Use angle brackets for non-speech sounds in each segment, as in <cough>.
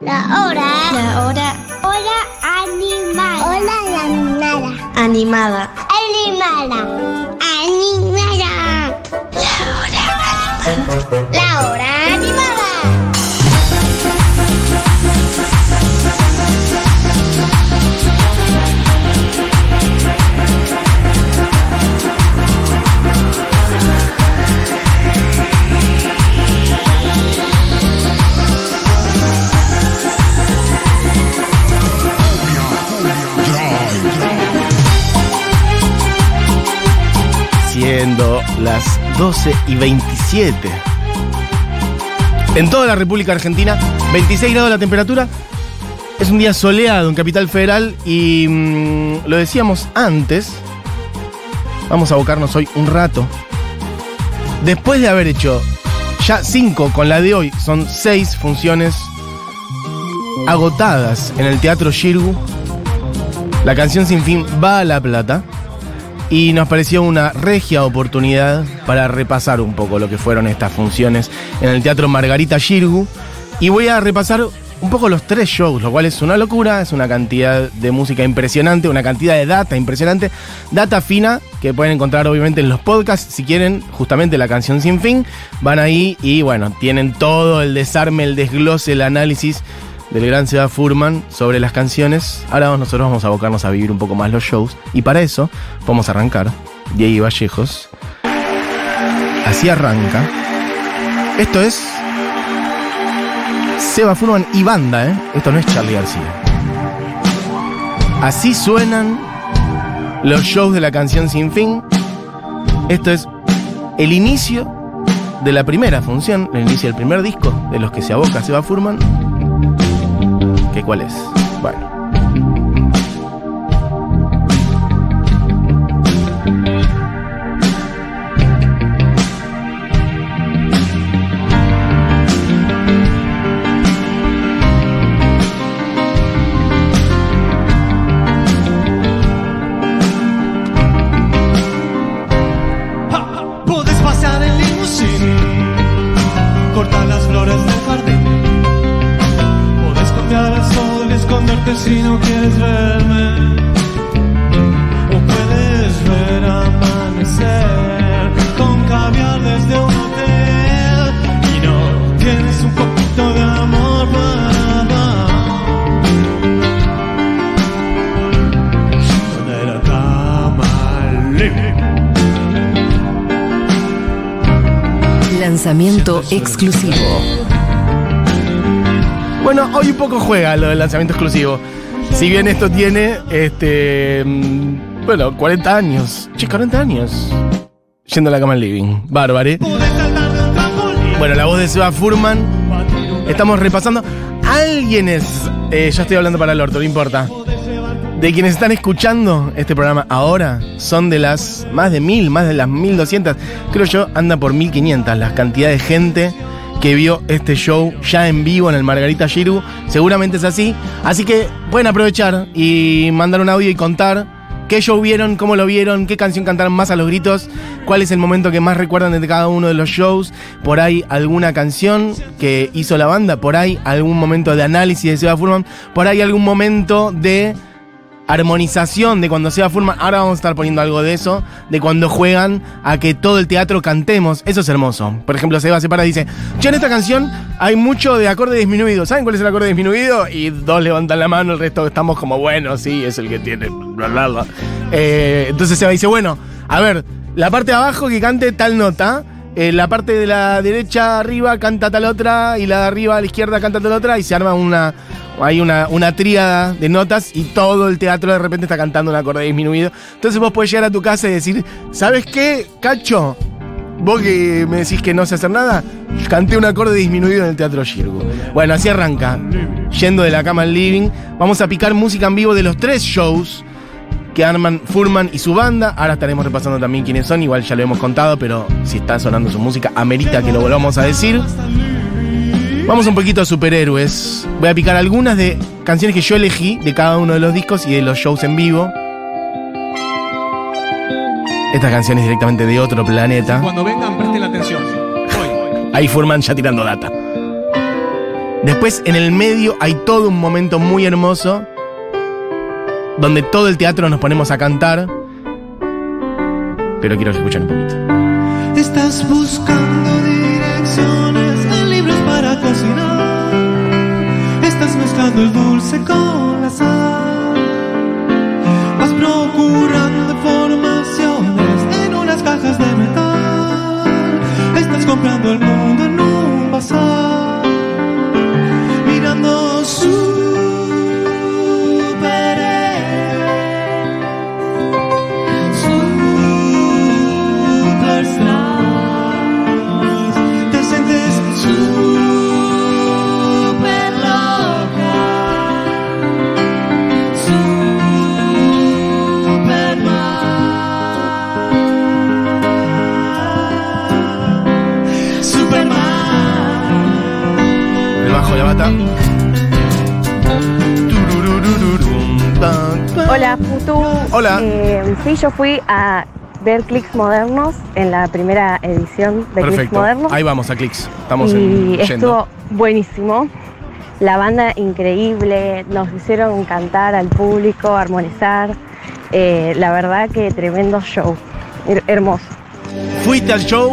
La hora. La hora Hora animada. Hora animada. animada. Animada. Animada. La hora animada. Las 12 y 27. En toda la República Argentina, 26 grados la temperatura. Es un día soleado en Capital Federal y mm, lo decíamos antes. Vamos a abocarnos hoy un rato. Después de haber hecho ya 5 con la de hoy, son 6 funciones agotadas en el Teatro Shirgu. La canción sin fin va a La Plata y nos pareció una regia oportunidad para repasar un poco lo que fueron estas funciones en el Teatro Margarita Shirgu. Y voy a repasar un poco los tres shows, lo cual es una locura, es una cantidad de música impresionante, una cantidad de data impresionante, data fina que pueden encontrar obviamente en los podcasts, si quieren justamente la canción sin fin, van ahí y bueno, tienen todo el desarme, el desglose, el análisis del gran Seba Furman sobre las canciones. Ahora nosotros vamos a abocarnos a vivir un poco más los shows. Y para eso vamos a arrancar. Diego Vallejos. Así arranca. Esto es. Seba Furman y banda, ¿eh? Esto no es Charlie García. Así suenan los shows de la canción Sin Fin. Esto es el inicio de la primera función, el inicio del primer disco de los que se aboca Seba Furman. ¿Qué cuál es? Bueno. Esconderte si no quieres verme. O puedes ver amanecer con caviar desde un hotel. Y no tienes un poquito de amor para dar. Donde la cama libre. Lanzamiento exclusivo. Bueno, hoy un poco juega lo del lanzamiento exclusivo. Si bien esto tiene, este, mm, bueno, 40 años. Che, 40 años. Yendo a la cama al living. Bárbare. Trampolín. Bueno, la voz de Seba Furman. Estamos repasando. Alguienes, eh, ya estoy hablando para el orto, no importa. De quienes están escuchando este programa ahora, son de las más de mil, más de las mil doscientas, creo yo, anda por mil quinientas la cantidad de gente que vio este show ya en vivo en el Margarita Giru. Seguramente es así. Así que pueden aprovechar y mandar un audio y contar qué show vieron, cómo lo vieron, qué canción cantaron más a los gritos, cuál es el momento que más recuerdan de cada uno de los shows, por ahí alguna canción que hizo la banda, por ahí algún momento de análisis de Seba Furman, por ahí algún momento de armonización de cuando Seba Furman, ahora vamos a estar poniendo algo de eso, de cuando juegan a que todo el teatro cantemos, eso es hermoso. Por ejemplo, Seba se para y dice, yo en esta canción hay mucho de acorde disminuido, ¿saben cuál es el acorde disminuido? Y dos levantan la mano, el resto estamos como, bueno, sí, es el que tiene, bla, bla, bla. Eh, entonces Seba dice, bueno, a ver, la parte de abajo que cante tal nota, eh, la parte de la derecha arriba canta tal otra y la de arriba a la izquierda canta tal otra y se arma una hay una, una tríada de notas y todo el teatro de repente está cantando un acorde disminuido. Entonces vos podés llegar a tu casa y decir, ¿sabes qué, Cacho? Vos que me decís que no sé hacer nada, canté un acorde disminuido en el Teatro Shirgu. Bueno, así arranca. Yendo de la cama al living, vamos a picar música en vivo de los tres shows que arman Furman y su banda. Ahora estaremos repasando también quiénes son, igual ya lo hemos contado, pero si está sonando su música, amerita que lo volvamos a decir. Vamos un poquito a superhéroes. Voy a picar algunas de canciones que yo elegí de cada uno de los discos y de los shows en vivo. Esta canción es directamente de otro planeta. Cuando vengan, presten la atención. Ahí Furman ya tirando data. Después en el medio hay todo un momento muy hermoso donde todo el teatro nos ponemos a cantar. Pero quiero que escuchen un poquito. Estás buscando direcciones en libros para cocinar. Estás mezclando el dulce con la sal. Vas procurando deformaciones en unas cajas de metal. Estás comprando el mundo en un bazar. Hola, Futu. Hola. Eh, sí, yo fui a ver Clics Modernos en la primera edición de Clics Perfecto. Modernos. Ahí vamos a clics. Estamos y en, estuvo buenísimo. La banda increíble, nos hicieron cantar al público, armonizar. Eh, la verdad que tremendo show. Her- hermoso. Fuiste al show,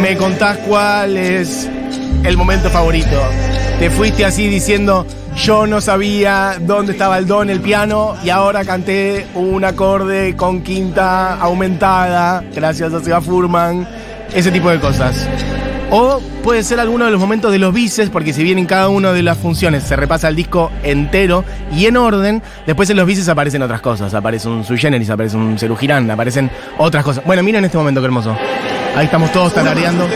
me contás cuál es el momento favorito. Te fuiste así diciendo, yo no sabía dónde estaba el do en el piano y ahora canté un acorde con quinta aumentada, gracias a Seba Furman, ese tipo de cosas. O puede ser alguno de los momentos de los bices, porque si bien en cada una de las funciones se repasa el disco entero y en orden, después en los bices aparecen otras cosas. Aparece un sui generis, aparece un cerugirán, aparecen otras cosas. Bueno, miren este momento qué hermoso. Ahí estamos todos tarareando.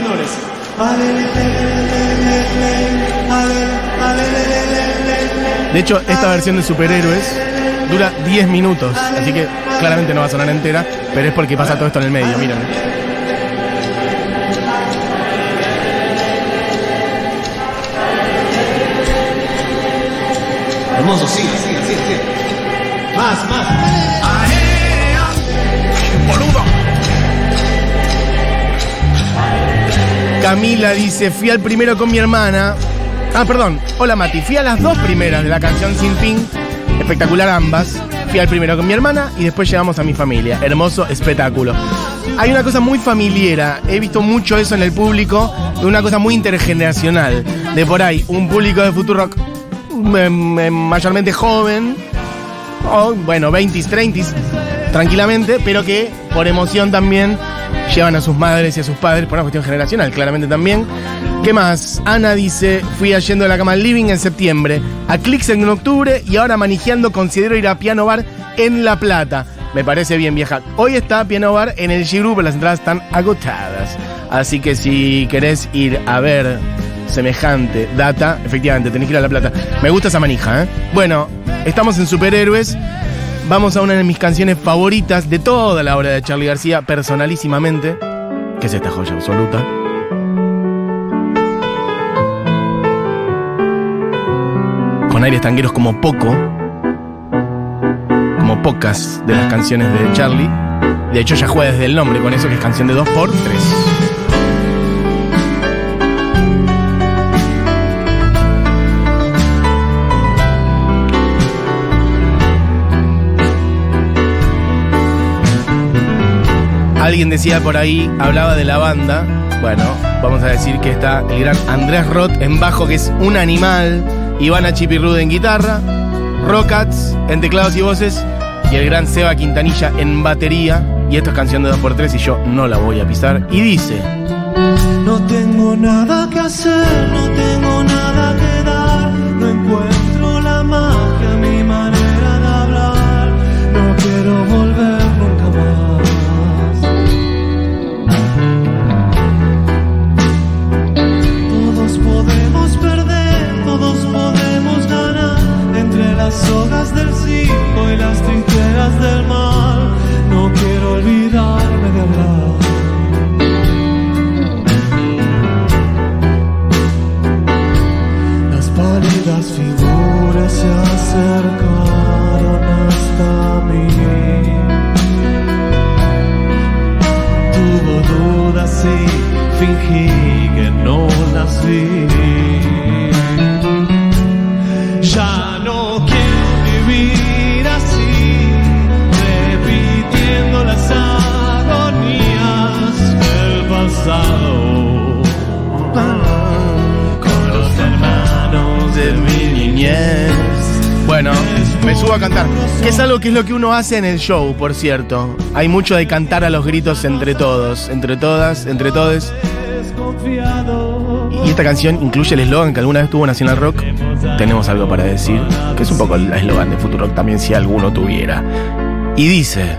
De hecho, esta versión de superhéroes dura 10 minutos, así que claramente no va a sonar entera, pero es porque pasa todo esto en el medio, miren. Hermoso, sigue, sigue, sigue, sigue. Más, más. Camila dice, fui al primero con mi hermana. Ah, perdón. Hola Mati, fui a las dos primeras de la canción Sin Fin. Espectacular ambas. Fui al primero con mi hermana y después llegamos a mi familia. Hermoso espectáculo. Hay una cosa muy familiera. He visto mucho eso en el público. Una cosa muy intergeneracional. De por ahí, un público de Futurock mm, mm, mayormente joven. O, bueno, 20s, 30s, tranquilamente, pero que por emoción también llevan a sus madres y a sus padres por una cuestión generacional, claramente también. ¿Qué más? Ana dice, fui yendo de la cama living en septiembre, a Clicks en octubre y ahora manejando considero ir a Piano Bar en La Plata. Me parece bien vieja. Hoy está Piano Bar en el G-Group, las entradas están agotadas. Así que si querés ir a ver semejante data, efectivamente, tenés que ir a La Plata. Me gusta esa manija, ¿eh? Bueno, estamos en Superhéroes. Vamos a una de mis canciones favoritas de toda la obra de Charlie García, personalísimamente, que es esta joya absoluta. Con aires tangueros como poco, como pocas de las canciones de Charlie. De hecho, ya juega desde el nombre con eso, que es canción de 2 por 3 Alguien decía por ahí, hablaba de la banda. Bueno, vamos a decir que está el gran Andrés Roth en bajo, que es un animal. Ivana Chipirrude en guitarra. Rockats en teclados y voces. Y el gran Seba Quintanilla en batería. Y esto es canción de 2x3 y yo no la voy a pisar. Y dice: No tengo nada que hacer, no tengo nada que las del circo y las trincheras del mar, no quiero olvidarme de hablar. Las pálidas figuras se acercaron hasta mí. Tuvo dudas y fingí que no las vi. Ya es algo que es lo que uno hace en el show, por cierto. Hay mucho de cantar a los gritos entre todos, entre todas, entre. Desconfiado. Y esta canción incluye el eslogan que alguna vez tuvo Nacional Rock. Tenemos algo para decir. Que es un poco el eslogan de Futurock también, si alguno tuviera. Y dice.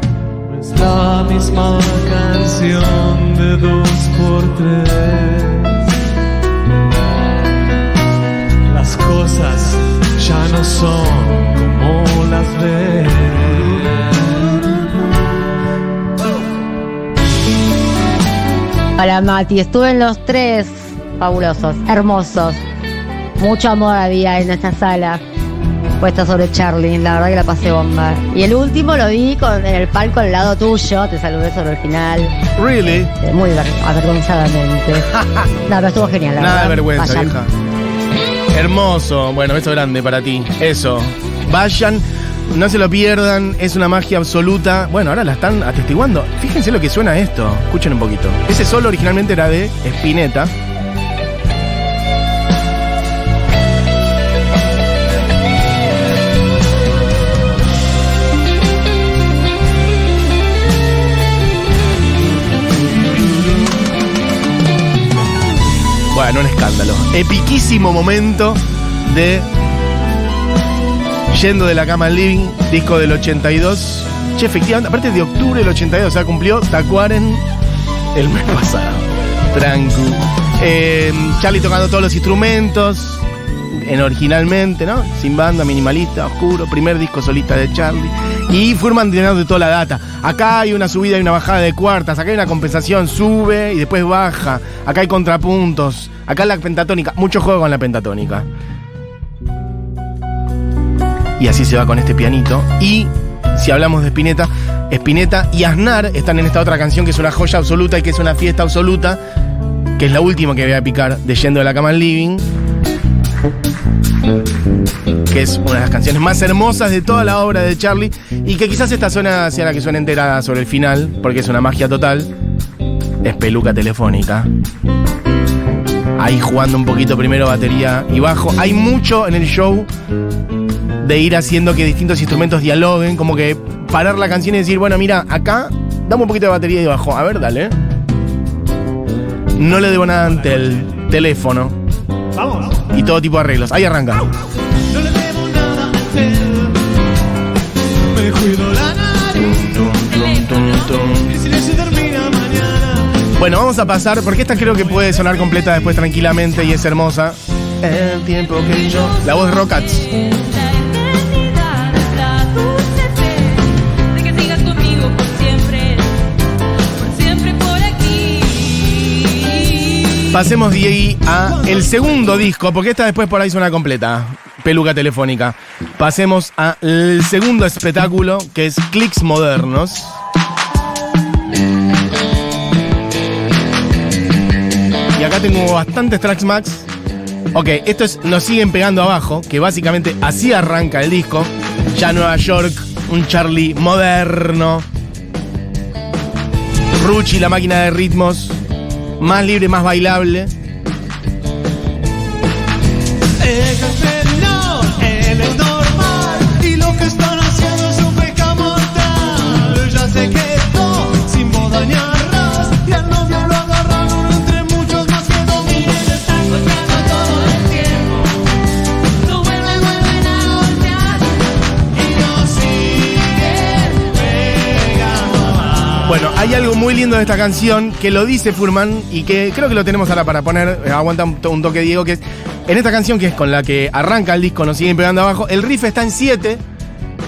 Es la misma canción de dos por tres. Las cosas ya no son como las ves. Hola Mati, estuve en los tres fabulosos, hermosos. Mucho amor había en esta sala puesta sobre Charlie, la verdad que la pasé bomba. Y el último lo vi con, en el palco al lado tuyo, te saludé sobre el final, Really? eh, muy aver- avergonzadamente. <laughs> no, pero estuvo genial, la Nada de verdad. vergüenza, Vayan. vieja. Hermoso. Bueno, beso grande para ti. Eso. Vayan. No se lo pierdan, es una magia absoluta. Bueno, ahora la están atestiguando. Fíjense lo que suena esto. Escuchen un poquito. Ese solo originalmente era de Spinetta. Bueno, un escándalo. Epiquísimo momento de Yendo de la cama al living, disco del 82. Che, efectivamente, aparte de octubre del 82, o sea, cumplió Tacuaren el mes pasado. Trancu. Eh, Charlie tocando todos los instrumentos, en originalmente, ¿no? Sin banda, minimalista, oscuro, primer disco solista de Charlie. Y llenando de toda la data. Acá hay una subida y una bajada de cuartas, acá hay una compensación, sube y después baja. Acá hay contrapuntos. Acá la pentatónica, mucho juego con la pentatónica. Y así se va con este pianito. Y si hablamos de Spinetta, Spinetta y Aznar están en esta otra canción que es una joya absoluta y que es una fiesta absoluta, que es la última que voy a picar de Yendo de la cama al living. Que es una de las canciones más hermosas de toda la obra de Charlie. Y que quizás esta zona sea la que suena entera sobre el final, porque es una magia total. Es peluca telefónica. Ahí jugando un poquito primero batería y bajo. Hay mucho en el show de ir haciendo que distintos instrumentos dialoguen, como que parar la canción y decir, bueno, mira, acá dame un poquito de batería y bajo. A ver, dale. No le debo nada ante el teléfono. Y todo tipo de arreglos. Ahí arranca. No le debo nada a. Me cuido la nariz. Termina mañana. Bueno, vamos a pasar, porque esta creo que puede sonar completa después tranquilamente y es hermosa. El tiempo que yo. La voz de Rockats. Pasemos de ahí a el segundo disco, porque esta después por ahí suena completa. Peluca telefónica. Pasemos al segundo espectáculo, que es Clicks Modernos. Y acá tengo bastantes tracks max. Ok, esto es Nos siguen pegando abajo, que básicamente así arranca el disco. Ya Nueva York, un Charlie moderno. Ruchi, la máquina de ritmos. Más libre, más bailable. Bueno, hay algo muy lindo de esta canción que lo dice Furman y que creo que lo tenemos ahora para poner, eh, aguanta un, to- un toque Diego, que es en esta canción que es con la que arranca el disco, nos siguen pegando abajo, el riff está en 7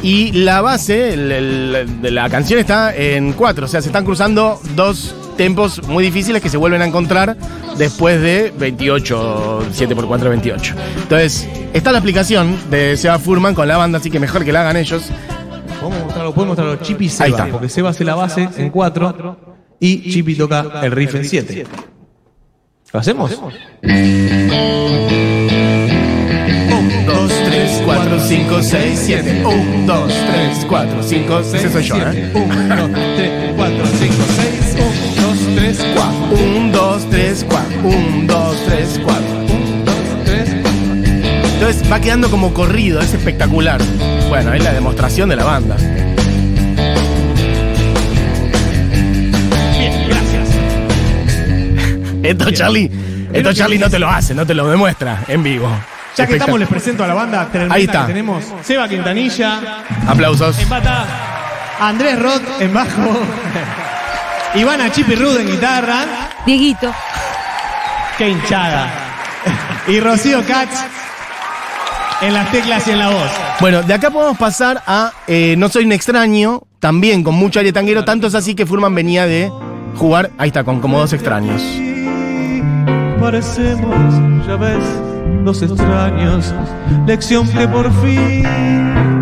y la base de la canción está en 4, o sea, se están cruzando dos tempos muy difíciles que se vuelven a encontrar después de 28, 7 por 4, 28. Entonces, está la explicación de Seba Furman con la banda, así que mejor que la hagan ellos. Podemos mostrarlo, podemos mostrarlo. Chip y Ahí Seba, está. porque Seba hace la base en 4 y Chippy toca el riff en 7. ¿Lo hacemos? 1, 2, 3, 4, 5, 6, 7. 1, 2, 3, 4, 5, 6. Ese soy yo, ¿eh? 1, 2, 3, 4, 5, 6. 1, 2, 3, 4. 1, 2, 3, 4. 1, 2, 3, 4. 1, 2, 3, 4. Entonces va quedando como corrido, es espectacular. Bueno, es la demostración de la banda. Bien, gracias. Esto, Charlie, esto Charlie no te lo hace, no te lo demuestra en vivo. Ya que estamos, les presento a la banda tremenda Ahí está. que tenemos. Seba Quintanilla, Aplausos. en bata. Andrés Roth en bajo. Ivana Chipirrud en guitarra. Dieguito. Qué hinchada. Y Rocío Katz en las teclas y en la voz. Bueno, de acá podemos pasar a eh, No Soy un extraño, también con mucho aire tanguero, tanto es así que Furman venía de jugar, ahí está, con como dos extraños. Parecemos, ya ves, dos extraños. Lección que por fin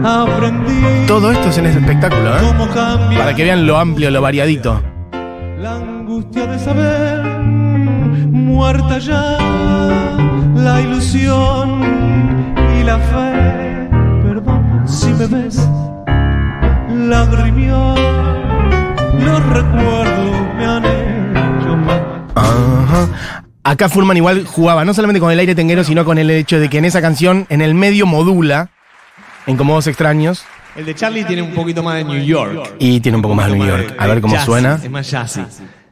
aprendí. Todo esto es en ese espectáculo, ¿eh? Para que vean lo amplio, lo variadito. la angustia de saber. Muerta ya la ilusión la fe. Perdón si me ves lagrimión. Los recuerdos me han hecho mal. Ajá. Acá Furman igual jugaba no solamente con el aire tanguero, sino con el hecho de que en esa canción, en el medio modula, en como dos extraños, El de Charlie tiene un poquito más de New York. y tiene un poco más de New York. A ver cómo suena. Es más jazzy.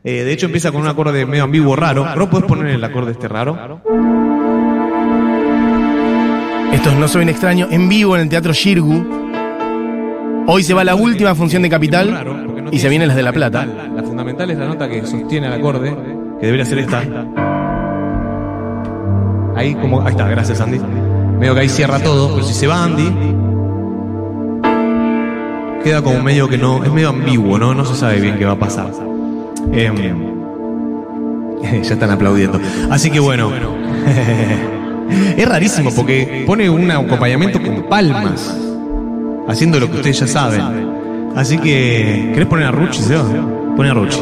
Eh, de hecho, empieza con un acorde medio ambiguo raro. ¿Ro puedes poner el acorde este raro? Esto es No Soy un extraño, en vivo en el Teatro Shirgu. Hoy se va la última función de Capital raro, porque no y se vienen las de La Plata. La fundamental es la nota que sostiene el acorde, que debería ser esta. Ahí como. Ahí está, gracias Andy. Medio que ahí cierra todo, pero si se va Andy. Queda como medio que no. Es medio ambiguo, ¿no? No se sabe bien qué va a pasar. Em, <laughs> ya están aplaudiendo. Así que bueno. <laughs> es rarísimo porque pone un acompañamiento con palmas. Haciendo lo que ustedes ya saben. Así que. ¿Querés poner a Ruchi, Seba? Pone a Ruchi.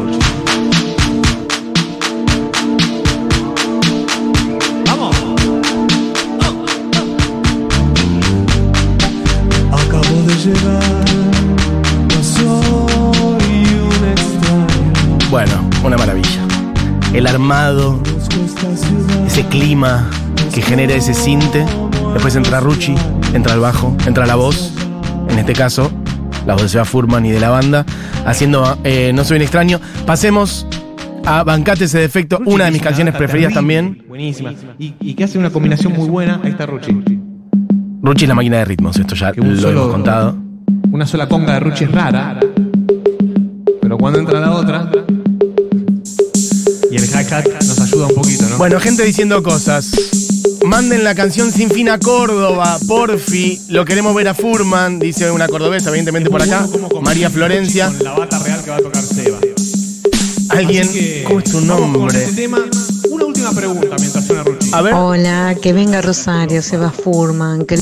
¡Vamos! Acabo de llegar, un extraño. Bueno, una maravilla. El armado, ese clima que genera ese cinte. Después entra Ruchi, entra el bajo, entra la voz. En este caso, la voz de Seba Furman y de la banda, haciendo eh, No Soy un extraño. Pasemos a Bancate ese defecto, una de mis canciones preferidas también. Buenísima. Y, y que hace una combinación muy buena. Ahí está Ruchi. Ruchi es la máquina de ritmos, esto ya lo solo- hemos contado. Una sola conga de Ruchi es rara. Pero cuando entra la otra. Y el hi-hat nos ayuda un poquito, ¿no? Bueno, gente diciendo cosas. Manden la canción Sin Fin a Córdoba, porfi. Lo queremos ver a Furman, dice una cordobesa, evidentemente por acá. María Florencia. Con la bata real que va a tocar Seba. Alguien. ¿Cómo es tu nombre? este tema. Una última pregunta mientras suena Ruchi. A ver. Hola, que venga Rosario, Seba Furman, que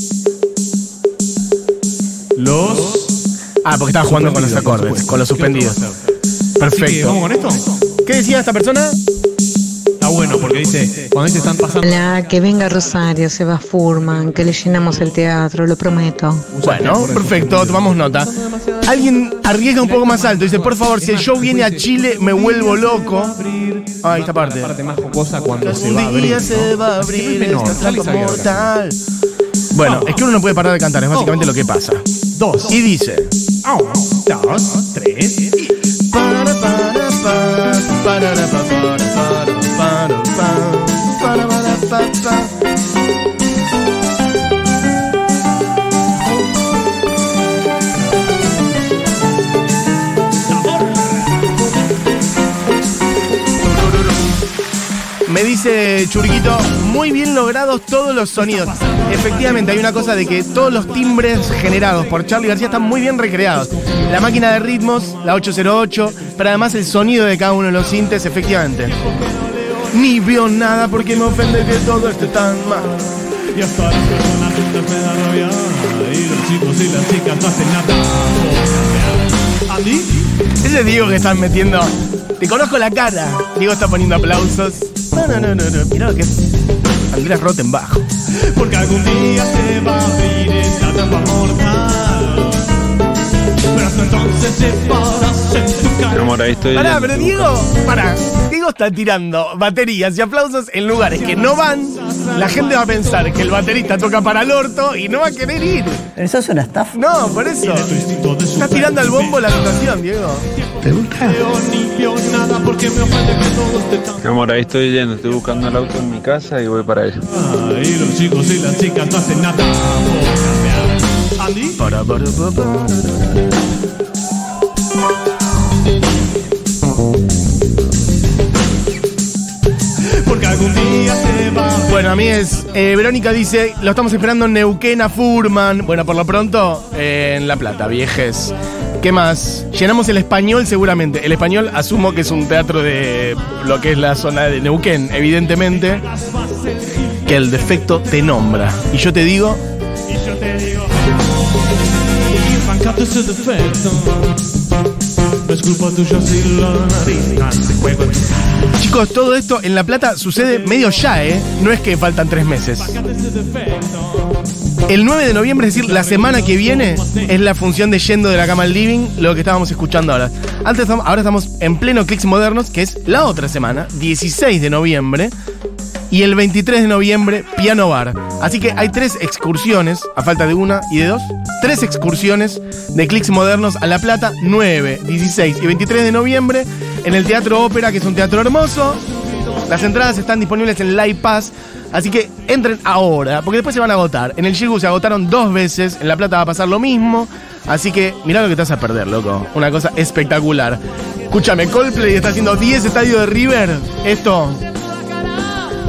Los. Ah, porque estaba jugando con los acordes, con los suspendidos. Que, ¿Vamos Perfecto. con esto? ¿Qué decía esta persona? Dice, cuando dice están pasando. Hola, que venga Rosario, Seba Furman, que le llenamos el teatro, lo prometo. Bueno, perfecto, tomamos nota. Alguien arriesga un poco más alto, dice, por favor, si el show viene a Chile, me vuelvo loco. Ah, esta parte. La parte más jocosa cuando se va a abrir. se va a esta mortal. Bueno, es que uno no puede parar de cantar, es básicamente lo que pasa. Dos. Y dice... Uno, dos, tres. y- Me dice Churguito, muy bien logrados todos los sonidos. Efectivamente, hay una cosa de que todos los timbres generados por Charlie García están muy bien recreados. La máquina de ritmos, la 808, pero además el sonido de cada uno de los sintes, efectivamente. Ni veo nada porque me ofende que todo esté tan mal. Y hasta las personas me da rabia. Y los chicos y las chicas no hacen nada. Andy, Ese Diego que están metiendo. Te conozco la cara. Diego está poniendo aplausos. No, no, no, no, no. Mirá lo que es. Andrés Rottenbach. Porque algún día se va a abrir esta trampa mortal. Pero hasta entonces separas. Amor, ahí estoy. Pará, pero Diego, pará. Diego está tirando baterías y aplausos en lugares que no van. La gente va a pensar que el baterista toca para el orto y no va a querer ir. ¿Eso es una estafa? No, por eso. Estás tirando al bombo la situación, Diego. ¿Te gusta? Veo ni veo nada porque me ofende que todos te tan- Amor, ahí estoy yendo. Estoy buscando el auto en mi casa y voy para allá. Ay, los chicos y las chicas no hacen nada Para, para, para, para. Bueno, a mí es. eh, Verónica dice: Lo estamos esperando en Neuquén a Furman. Bueno, por lo pronto, eh, en La Plata, viejes. ¿Qué más? Llenamos el español seguramente. El español asumo que es un teatro de lo que es la zona de Neuquén, evidentemente. Que el defecto te nombra. Y yo te digo, y yo te digo arrancate ese defecto no es culpa tuya si la juego en tu chicos, todo esto en La Plata sucede medio ya, ¿eh? No es que faltan tres meses. El 9 de noviembre, es decir, la semana que viene, es la función de Yendo de la Cama al Living, lo que estábamos escuchando ahora. Antes, ahora estamos en pleno Clicks Modernos, que es la otra semana, 16 de noviembre. Y el 23 de noviembre, Piano Bar. Así que hay tres excursiones, a falta de una y de dos, tres excursiones de Clicks Modernos a La Plata, 9, 16 y 23 de noviembre, en el Teatro Ópera, que es un teatro hermoso. Las entradas están disponibles en Live Pass, así que entren ahora, porque después se van a agotar. En el Shigu se agotaron dos veces, en La Plata va a pasar lo mismo, así que mirá lo que te vas a perder, loco. Una cosa espectacular. Escúchame, Coldplay está haciendo 10 estadios de River. Esto,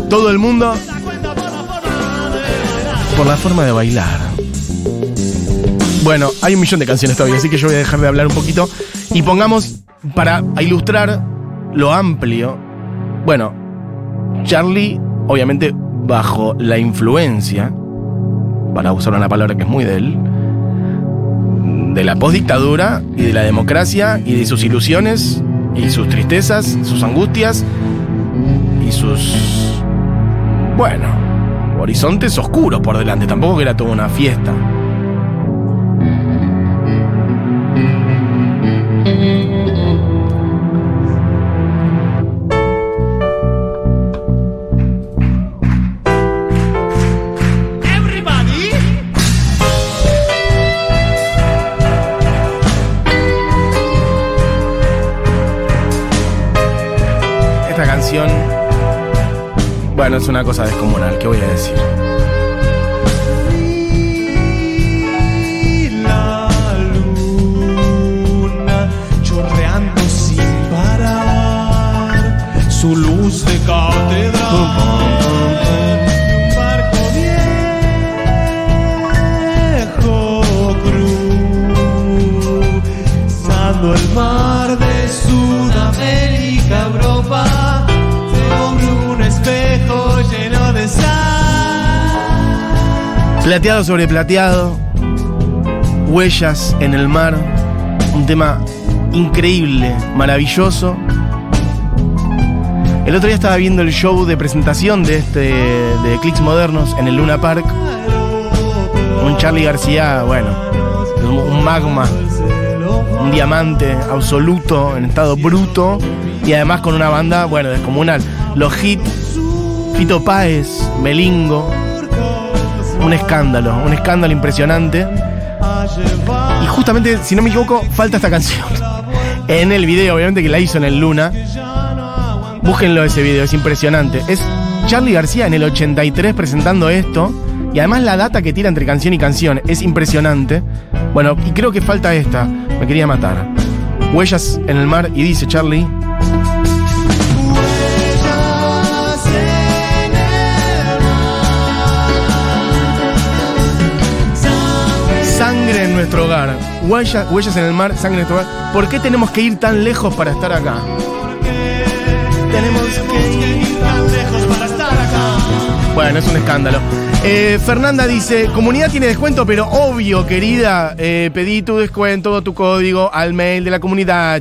todo el mundo, por la forma de bailar. Bueno, hay un millón de canciones todavía, así que yo voy a dejar de hablar un poquito y pongamos para ilustrar lo amplio. Bueno, Charlie, obviamente, bajo la influencia, para usar una palabra que es muy de él, de la postdictadura y de la democracia y de sus ilusiones y sus tristezas, sus angustias y sus. Bueno, horizontes oscuros por delante. Tampoco que era toda una fiesta. Bueno, es una cosa descomunal, ¿qué voy a decir? Plateado sobre plateado, huellas en el mar, un tema increíble, maravilloso. El otro día estaba viendo el show de presentación de este de Clicks Modernos en el Luna Park. Un Charlie García, bueno, un magma, un diamante absoluto en estado bruto y además con una banda, bueno, descomunal. Los hits, Fito Páez, Melingo, un escándalo, un escándalo impresionante. Y justamente, si no me equivoco, falta esta canción. <laughs> En el video, obviamente que la hizo en el Luna. Búsquenlo ese video, es impresionante. Es Charlie García en el 83 presentando esto. Y además la data que tira entre canción y canción es impresionante. Bueno, y creo que falta esta. Me quería matar. Huellas en el mar y dice Charlie. Nuestro hogar. Huellas, huellas en el mar, sangre en nuestro hogar. ¿Por qué tenemos que ir tan lejos para estar acá? Tenemos que ir tan lejos para estar acá. Bueno, es un escándalo. Eh, Fernanda dice, comunidad tiene descuento, pero obvio, querida, eh, pedí tu descuento, tu código al mail de la comunidad.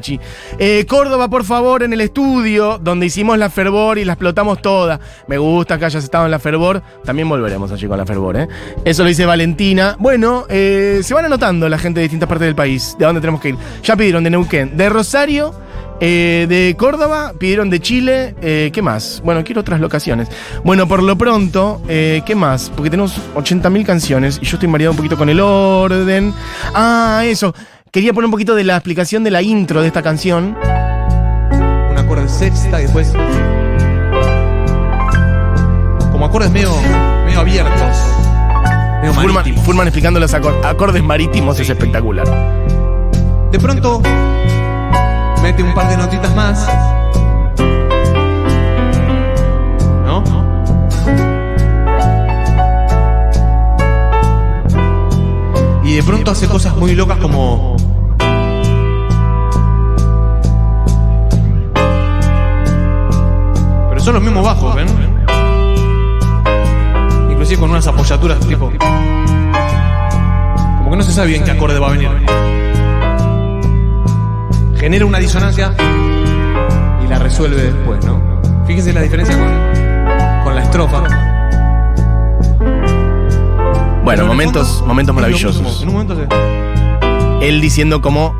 Eh, Córdoba, por favor, en el estudio, donde hicimos la fervor y la explotamos toda. Me gusta que hayas estado en la fervor. También volveremos allí con la fervor, ¿eh? Eso lo dice Valentina. Bueno, eh, se van anotando la gente de distintas partes del país, de dónde tenemos que ir. Ya pidieron de Neuquén, de Rosario. Eh, de Córdoba, pidieron de Chile, eh, ¿qué más? Bueno, quiero otras locaciones. Bueno, por lo pronto, eh, ¿qué más? Porque tenemos 80.000 canciones y yo estoy mareado un poquito con el orden. Ah, eso. Quería poner un poquito de la explicación de la intro de esta canción. Un acorde sexta y después. Como acordes medio, medio abiertos. Medio Furman. Furman explicando los acor- acordes marítimos es espectacular. De pronto, mete un par de notitas más. ¿No? Y de pronto hace cosas muy locas como. Pero son los mismos bajos, ¿ven? Inclusive con unas apoyaturas tipo. Como que no se sabe bien qué acorde va a venir genera una disonancia y la resuelve después, ¿no? Fíjense la diferencia con, con la estrofa. Bueno, momentos, fondo, momentos maravillosos. En un momento se- Él diciendo como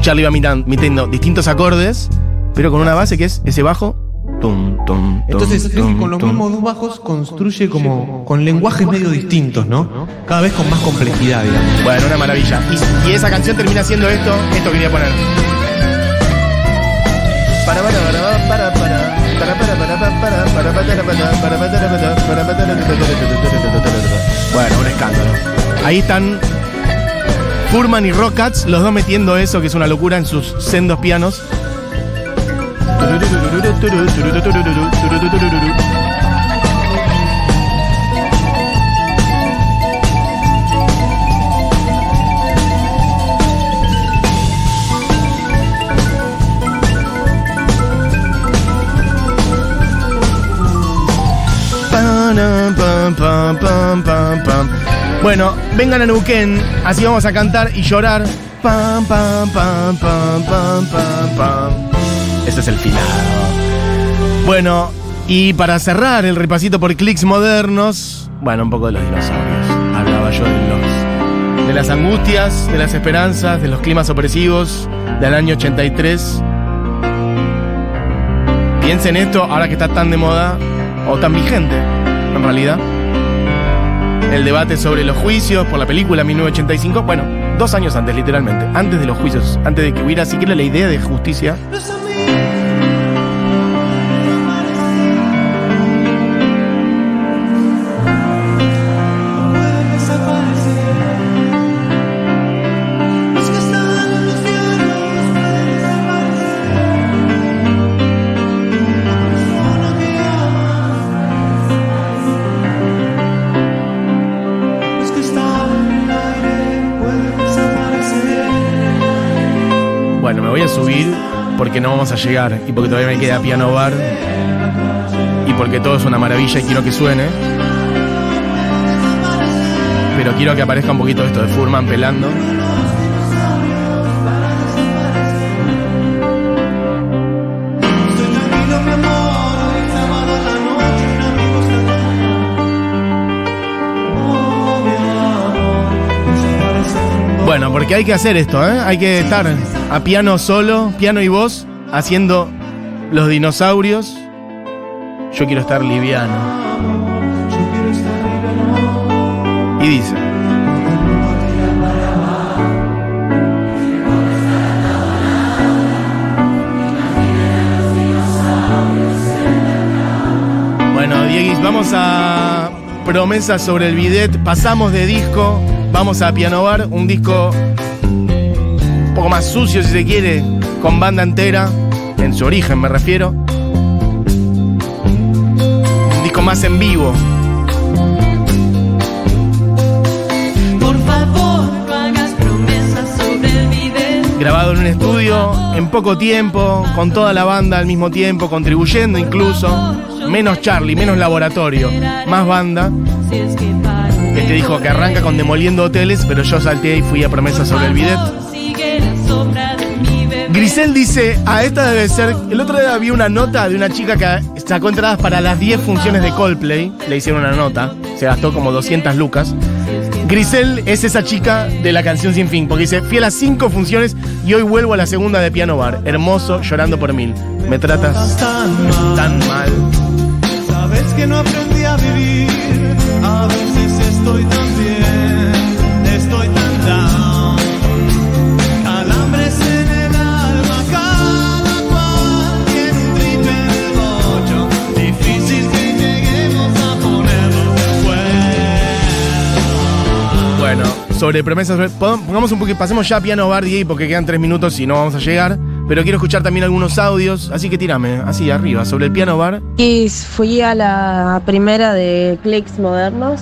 Charlie va metiendo distintos acordes, pero con una base que es ese bajo. Tum, tum, Entonces, con los mismos dos bajos construye como con lenguajes medio distintos, ¿no? Cada vez con más complejidad, digamos. Bueno, una maravilla. Y, y esa canción termina siendo esto, esto quería poner para para para para para para para Bueno, un escándalo. Ahí están Furman y Rockats, los dos metiendo eso, que es una locura en sus sendos pianos. Bueno, vengan a Neuquén, así vamos a cantar y llorar. Pam, pam, pam, pam, pam, pam, pam. Ese es el final. Bueno, y para cerrar el repasito por clics modernos, bueno, un poco de los dinosaurios. Hablaba yo de los de las angustias, de las esperanzas, de los climas opresivos del año 83. Piensen esto ahora que está tan de moda o tan vigente, en realidad. El debate sobre los juicios por la película 1985, bueno, dos años antes, literalmente, antes de los juicios, antes de que hubiera siquiera la idea de justicia. Subir porque no vamos a llegar y porque todavía me queda piano bar y porque todo es una maravilla y quiero que suene. Pero quiero que aparezca un poquito esto de Furman pelando. Bueno, porque hay que hacer esto, ¿eh? Hay que estar a piano solo, piano y voz, haciendo los dinosaurios. Yo quiero estar liviano. Y dice. Bueno, Dieguis, vamos a promesas sobre el bidet. Pasamos de disco, vamos a Piano Bar, un disco poco más sucio si se quiere, con banda entera, en su origen me refiero. Un disco más en vivo. Por favor, no hagas promesas sobre grabado en un estudio en poco tiempo, con toda la banda al mismo tiempo, contribuyendo incluso. Menos Charlie, menos laboratorio, más banda. Este dijo que arranca con demoliendo hoteles, pero yo salté y fui a promesa sobre el bidet. Grisel dice, a esta debe ser. El otro día vi una nota de una chica que sacó entradas para las 10 funciones de Coldplay. Le hicieron una nota, se gastó como 200 lucas. Grisel es esa chica de la canción Sin Fin, porque dice, fui a las 5 funciones y hoy vuelvo a la segunda de Piano Bar. Hermoso, llorando por mil. Me tratas tan mal. Sabes que no aprendí a vivir. A veces estoy tan bien, sobre promesas, pongamos un poquito, pasemos ya a Piano Bar DJ porque quedan 3 minutos y no vamos a llegar. Pero quiero escuchar también algunos audios, así que tírame, así arriba, sobre el Piano Bar. Y fui a la primera de Clicks Modernos.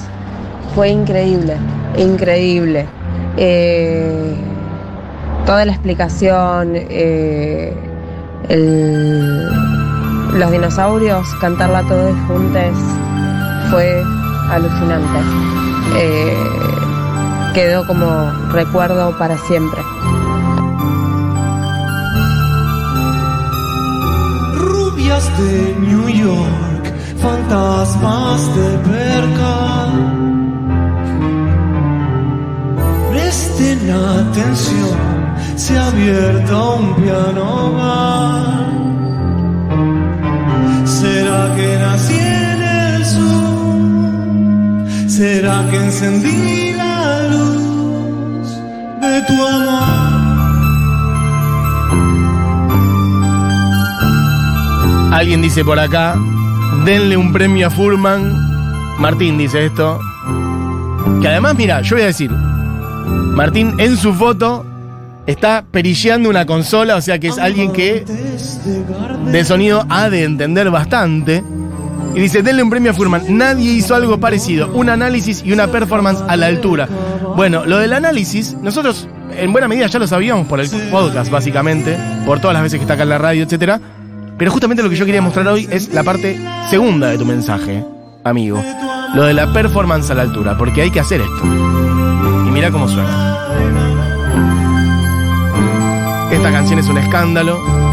Fue increíble, increíble. Eh, toda la explicación, eh, los dinosaurios, cantarla todos juntos, fue alucinante. Eh, quedó como recuerdo para siempre. Rubias de New York, fantasmas de Berca. Presten atención, se ha abierto un piano bar. ¿Será que nací en el sur? ¿Será que encendí Alguien dice por acá, denle un premio a Furman. Martín dice esto. Que además, mira, yo voy a decir, Martín en su foto está perilleando una consola, o sea que es alguien que de sonido ha de entender bastante. Y dice, denle un premio a Furman. Nadie hizo algo parecido, un análisis y una performance a la altura. Bueno, lo del análisis, nosotros en buena medida ya lo sabíamos por el podcast, básicamente, por todas las veces que está acá en la radio, etcétera. Pero justamente lo que yo quería mostrar hoy es la parte segunda de tu mensaje, amigo. Lo de la performance a la altura, porque hay que hacer esto. Y mira cómo suena. Esta canción es un escándalo.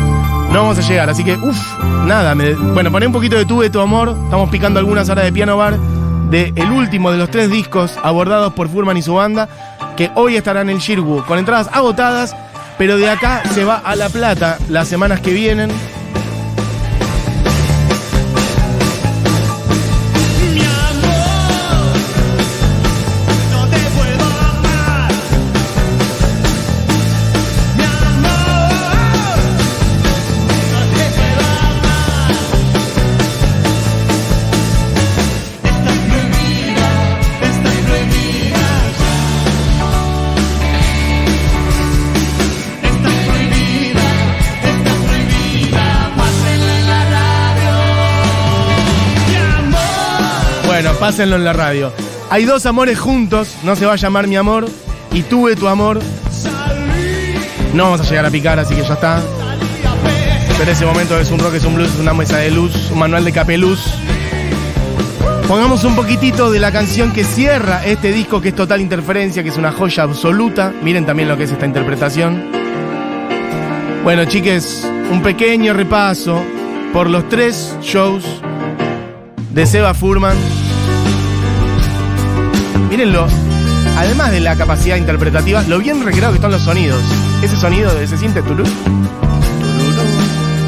No vamos a llegar, así que, uff, nada. me- bueno, poné un poquito de tu de tu amor. Estamos picando algunas horas de piano bar. De el último de los tres discos abordados por Furman y su banda. Que hoy estará en el Shirgu. Con entradas agotadas. Pero de acá se va a La Plata las semanas que vienen. Pásenlo en la radio. Hay dos amores juntos, no se va a llamar mi amor. Y tuve tu amor. No vamos a llegar a picar, así que ya está. Pero ese momento es un rock, es un blues, es una mesa de luz, un manual de capeluz. Pongamos un poquitito de la canción que cierra este disco, que es Total Interferencia, que es una joya absoluta. Miren también lo que es esta interpretación. Bueno, chiques, un pequeño repaso por los tres shows de Seba Furman. Mírenlo, además de la capacidad interpretativa, lo bien recreado que están los sonidos. Ese sonido de se siente turú, tururú,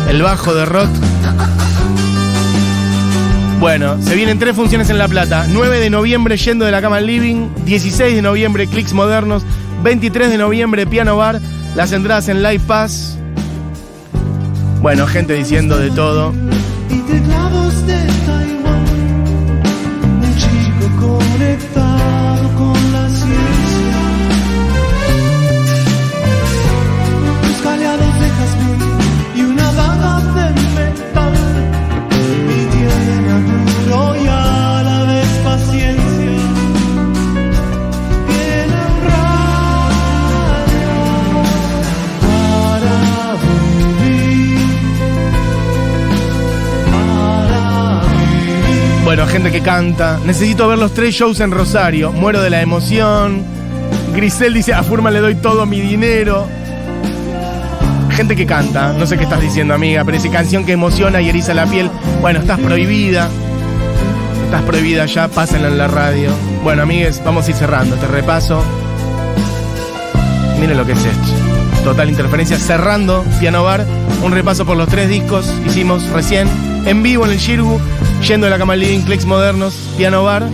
el bajo de Roth. Bueno, se vienen tres funciones en La Plata. 9 de noviembre yendo de la cama al living, 16 de noviembre Clicks Modernos, 23 de noviembre Piano Bar, las entradas en Live Pass. Bueno, gente diciendo de todo. Gente que canta. Necesito ver los tres shows en Rosario. Muero de la emoción. Grisel dice, a Furman le doy todo mi dinero. Gente que canta. No sé qué estás diciendo, amiga, pero esa canción que emociona y eriza la piel. Bueno, estás prohibida. Estás prohibida ya, pásenla en la radio. Bueno, amigues, vamos a ir cerrando este repaso. Miren lo que es esto. Total interferencia. Cerrando Piano Bar. Un repaso por los tres discos. Hicimos recién en vivo en el Shirgu. Yendo de la cama living, clicks modernos, Piano Bar.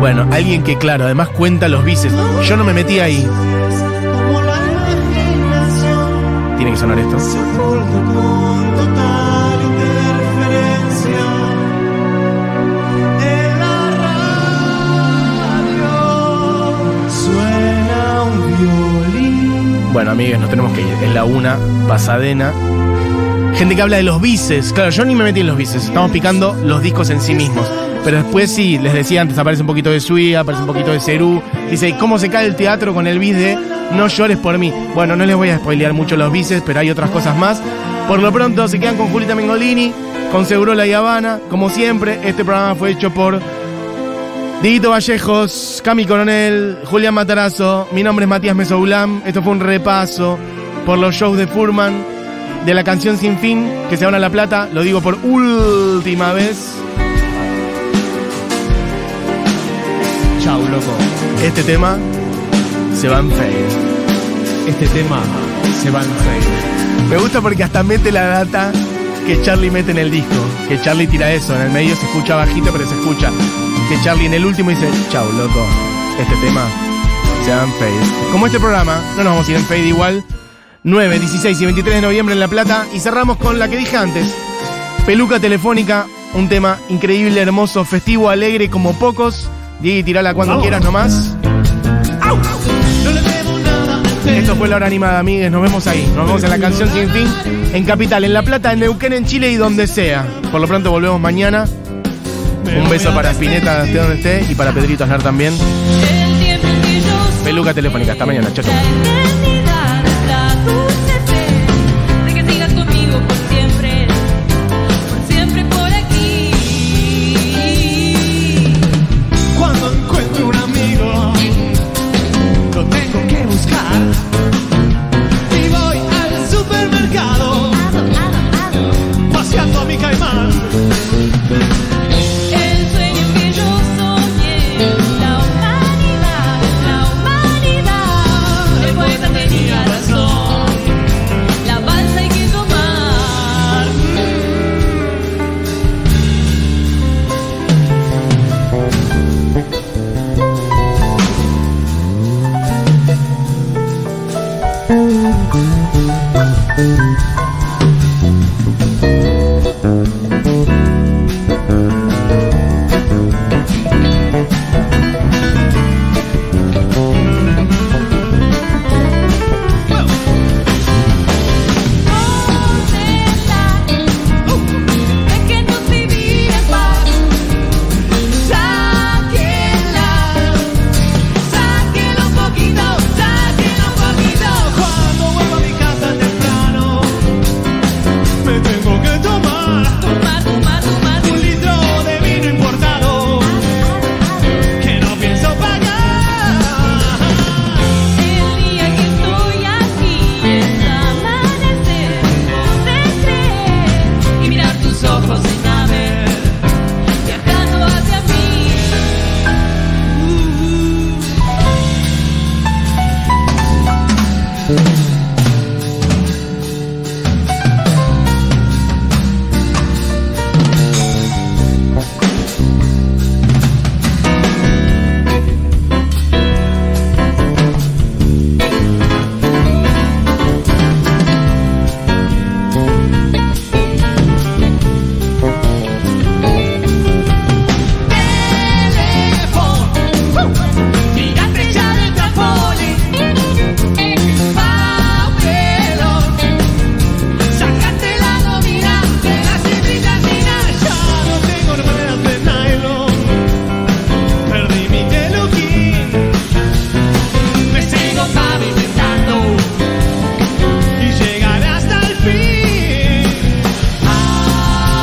Bueno, alguien que, claro, además cuenta los bices. Yo no me metí ahí. Tiene que sonar esto. Bueno, amigues, nos tenemos que ir. Es la una, pasadena. Gente que habla de los bices. Claro, yo ni me metí en los bices. Estamos picando los discos en sí mismos. Pero después sí, les decía antes, aparece un poquito de Sui, aparece un poquito de Cerú. Dice, ¿y ¿cómo se cae el teatro con el bis de No llores por mí? Bueno, no les voy a spoilear mucho los bices, pero hay otras cosas más. Por lo pronto se quedan con Julita Mengolini, con Segurola y Habana. Como siempre, este programa fue hecho por Dieguito Vallejos, Cami Coronel, Julián Matarazo. Mi nombre es Matías Mesoulam. Esto fue un repaso por los shows de Furman, de la canción Sin Fin, que se van a La Plata. Lo digo por última vez. Chau, loco. Este tema se va en fade. Este tema se va en fade. Me gusta porque hasta mete la data que Charlie mete en el disco. Que Charlie tira eso. En el medio se escucha bajito, pero se escucha. Que Charlie en el último dice, chau, loco. Este tema se va en fade. Como este programa, no nos vamos a ir en fade igual. 9, 16 y 23 de noviembre en La Plata. Y cerramos con la que dije antes. Peluca telefónica. Un tema increíble, hermoso, festivo, alegre como pocos. Diego, tirala cuando quieras nomás. Esto fue la hora animada, amigues. Nos vemos ahí. Nos vemos en la canción Sin Fin. En Capital, en La Plata, en Neuquén, en Chile y donde sea. Por lo pronto volvemos mañana. Un beso para Spinetta, esté donde esté. Y para Pedrito Aznar también. Peluca telefónica. Hasta mañana. Eternidad